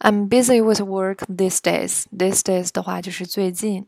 I'm busy with work these days. These days 的话就是最近。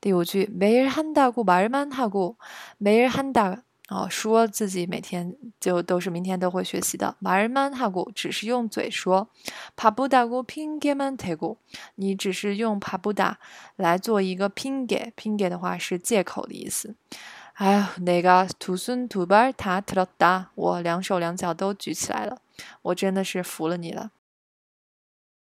第五句，매일한다고말만하 고， 매일한 다， 哦，说自己每天就都是明天都会学习的。말만하 고， 只是用嘴说。바쁘다고핑계만대 고， 你只是用바쁘다来做一个핑 계， 핑계的话是借口的意思。哎呀，내가두손두발다들었 다， 我两手两脚都举起来了，我真的是服了你了。